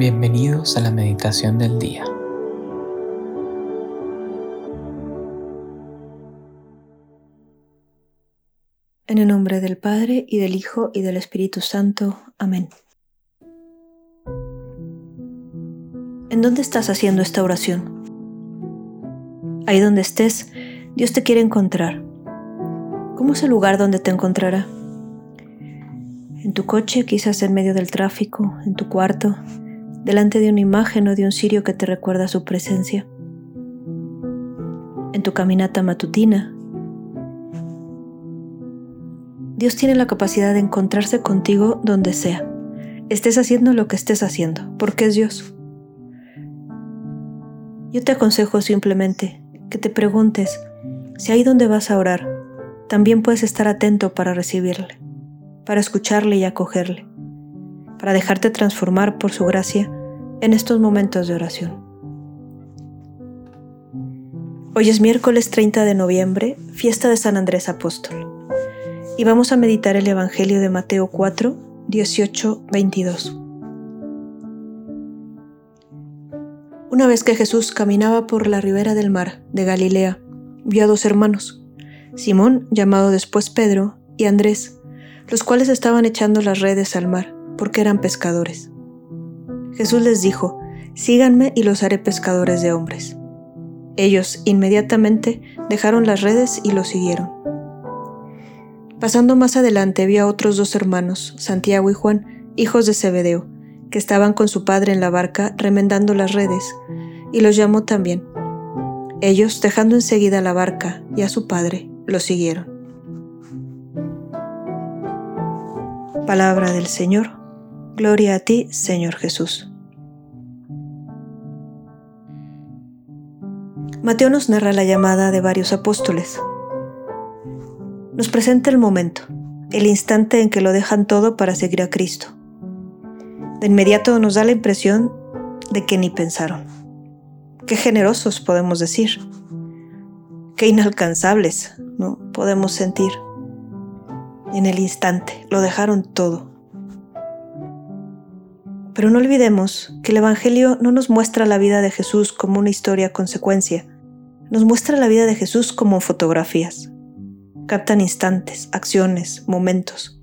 Bienvenidos a la meditación del día. En el nombre del Padre y del Hijo y del Espíritu Santo. Amén. ¿En dónde estás haciendo esta oración? Ahí donde estés, Dios te quiere encontrar. ¿Cómo es el lugar donde te encontrará? En tu coche, quizás en medio del tráfico, en tu cuarto, delante de una imagen o de un cirio que te recuerda su presencia. En tu caminata matutina. Dios tiene la capacidad de encontrarse contigo donde sea. Estés haciendo lo que estés haciendo, porque es Dios. Yo te aconsejo simplemente que te preguntes si ahí donde vas a orar, también puedes estar atento para recibirle, para escucharle y acogerle, para dejarte transformar por su gracia en estos momentos de oración. Hoy es miércoles 30 de noviembre, fiesta de San Andrés Apóstol, y vamos a meditar el Evangelio de Mateo 4, 18, 22. Una vez que Jesús caminaba por la ribera del mar de Galilea, vio a dos hermanos, Simón, llamado después Pedro, y Andrés, los cuales estaban echando las redes al mar, porque eran pescadores. Jesús les dijo, Síganme y los haré pescadores de hombres. Ellos inmediatamente dejaron las redes y lo siguieron. Pasando más adelante vio a otros dos hermanos, Santiago y Juan, hijos de Zebedeo, que estaban con su padre en la barca remendando las redes, y los llamó también. Ellos, dejando enseguida la barca y a su padre, lo siguieron. Palabra del Señor. Gloria a ti, Señor Jesús. Mateo nos narra la llamada de varios apóstoles. Nos presenta el momento, el instante en que lo dejan todo para seguir a Cristo. De inmediato nos da la impresión de que ni pensaron. Qué generosos podemos decir. Qué inalcanzables, ¿no? Podemos sentir. En el instante lo dejaron todo. Pero no olvidemos que el Evangelio no nos muestra la vida de Jesús como una historia consecuencia, nos muestra la vida de Jesús como fotografías. Captan instantes, acciones, momentos,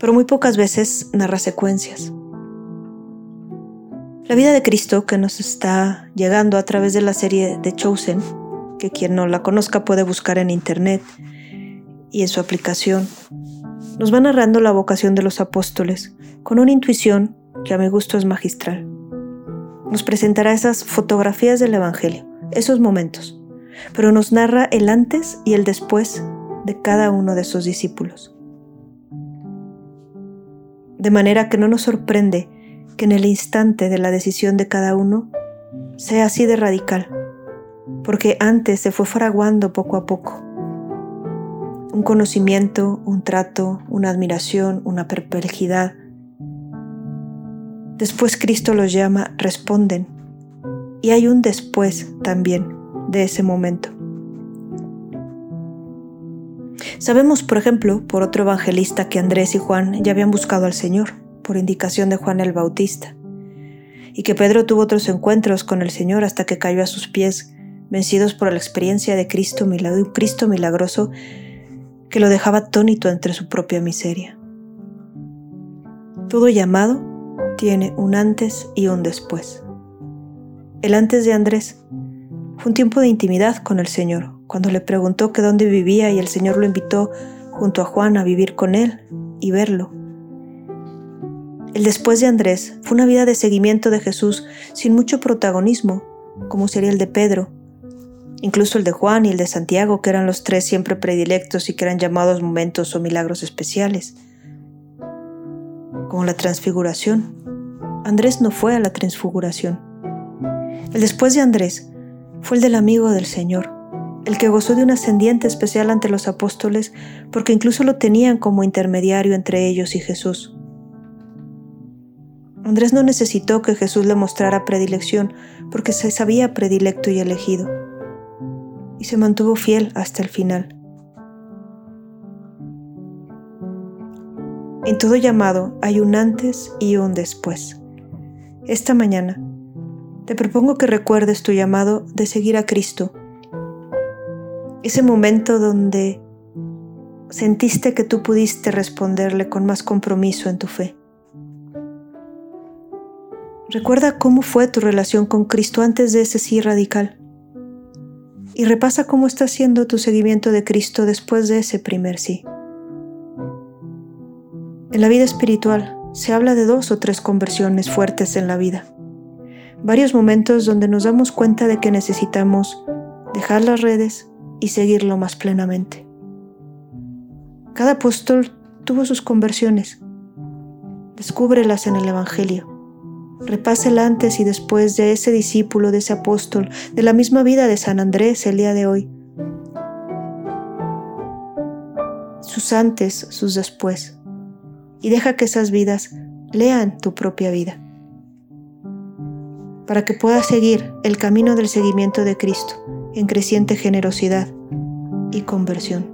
pero muy pocas veces narra secuencias. La vida de Cristo que nos está llegando a través de la serie de Chosen, que quien no la conozca puede buscar en internet y en su aplicación, nos va narrando la vocación de los apóstoles con una intuición que a mi gusto es magistral. Nos presentará esas fotografías del Evangelio, esos momentos, pero nos narra el antes y el después de cada uno de sus discípulos. De manera que no nos sorprende que en el instante de la decisión de cada uno sea así de radical, porque antes se fue fraguando poco a poco. Un conocimiento, un trato, una admiración, una perplejidad. Después Cristo los llama, responden, y hay un después también de ese momento. Sabemos, por ejemplo, por otro evangelista que Andrés y Juan ya habían buscado al Señor, por indicación de Juan el Bautista, y que Pedro tuvo otros encuentros con el Señor hasta que cayó a sus pies, vencidos por la experiencia de Cristo, un Cristo milagroso que lo dejaba atónito entre su propia miseria. Todo llamado tiene un antes y un después. El antes de Andrés fue un tiempo de intimidad con el Señor, cuando le preguntó que dónde vivía y el Señor lo invitó junto a Juan a vivir con él y verlo. El después de Andrés fue una vida de seguimiento de Jesús sin mucho protagonismo, como sería el de Pedro, incluso el de Juan y el de Santiago, que eran los tres siempre predilectos y que eran llamados momentos o milagros especiales, como la transfiguración. Andrés no fue a la transfiguración. El después de Andrés fue el del amigo del Señor, el que gozó de un ascendiente especial ante los apóstoles porque incluso lo tenían como intermediario entre ellos y Jesús. Andrés no necesitó que Jesús le mostrara predilección porque se sabía predilecto y elegido, y se mantuvo fiel hasta el final. En todo llamado hay un antes y un después. Esta mañana te propongo que recuerdes tu llamado de seguir a Cristo. Ese momento donde sentiste que tú pudiste responderle con más compromiso en tu fe. Recuerda cómo fue tu relación con Cristo antes de ese sí radical. Y repasa cómo está siendo tu seguimiento de Cristo después de ese primer sí. En la vida espiritual se habla de dos o tres conversiones fuertes en la vida. Varios momentos donde nos damos cuenta de que necesitamos dejar las redes y seguirlo más plenamente. Cada apóstol tuvo sus conversiones. Descúbrelas en el Evangelio. Repase el antes y después de ese discípulo, de ese apóstol, de la misma vida de San Andrés el día de hoy. Sus antes, sus después. Y deja que esas vidas lean tu propia vida. Para que puedas seguir el camino del seguimiento de Cristo en creciente generosidad y conversión.